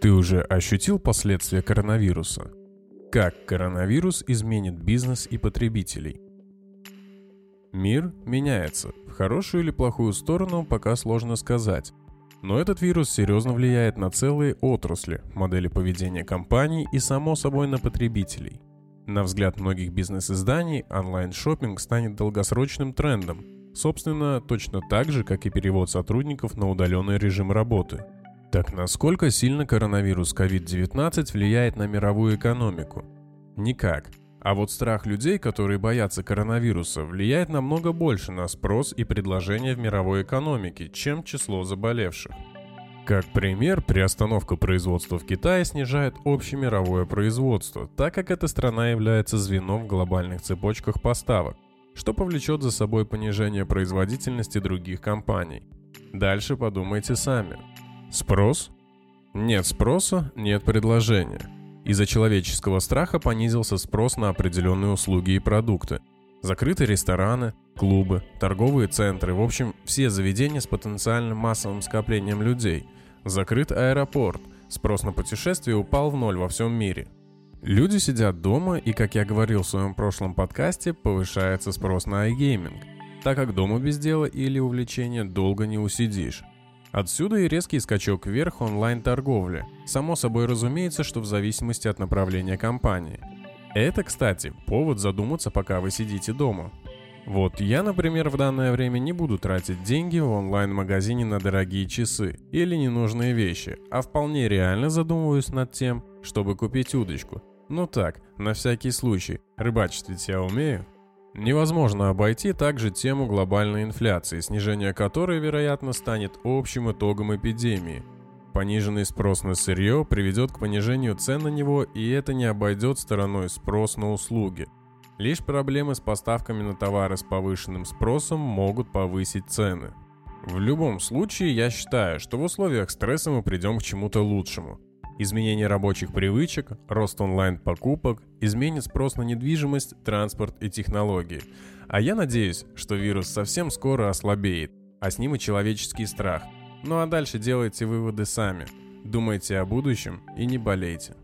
Ты уже ощутил последствия коронавируса? Как коронавирус изменит бизнес и потребителей? Мир меняется. В хорошую или плохую сторону пока сложно сказать. Но этот вирус серьезно влияет на целые отрасли, модели поведения компаний и, само собой, на потребителей. На взгляд многих бизнес-изданий, онлайн-шоппинг станет долгосрочным трендом. Собственно, точно так же, как и перевод сотрудников на удаленный режим работы – так насколько сильно коронавирус COVID-19 влияет на мировую экономику? Никак. А вот страх людей, которые боятся коронавируса, влияет намного больше на спрос и предложение в мировой экономике, чем число заболевших. Как пример, приостановка производства в Китае снижает общемировое производство, так как эта страна является звеном в глобальных цепочках поставок, что повлечет за собой понижение производительности других компаний. Дальше подумайте сами. Спрос? Нет спроса, нет предложения. Из-за человеческого страха понизился спрос на определенные услуги и продукты. Закрыты рестораны, клубы, торговые центры, в общем, все заведения с потенциальным массовым скоплением людей. Закрыт аэропорт, спрос на путешествия упал в ноль во всем мире. Люди сидят дома, и, как я говорил в своем прошлом подкасте, повышается спрос на iGaming, так как дома без дела или увлечения долго не усидишь. Отсюда и резкий скачок вверх онлайн-торговли. Само собой разумеется, что в зависимости от направления компании. Это, кстати, повод задуматься, пока вы сидите дома. Вот я, например, в данное время не буду тратить деньги в онлайн-магазине на дорогие часы или ненужные вещи, а вполне реально задумываюсь над тем, чтобы купить удочку. Ну так, на всякий случай, рыбачить ведь я умею. Невозможно обойти также тему глобальной инфляции, снижение которой, вероятно, станет общим итогом эпидемии. Пониженный спрос на сырье приведет к понижению цен на него, и это не обойдет стороной спрос на услуги. Лишь проблемы с поставками на товары с повышенным спросом могут повысить цены. В любом случае, я считаю, что в условиях стресса мы придем к чему-то лучшему – изменение рабочих привычек, рост онлайн-покупок, изменит спрос на недвижимость, транспорт и технологии. А я надеюсь, что вирус совсем скоро ослабеет, а с ним и человеческий страх. Ну а дальше делайте выводы сами. Думайте о будущем и не болейте.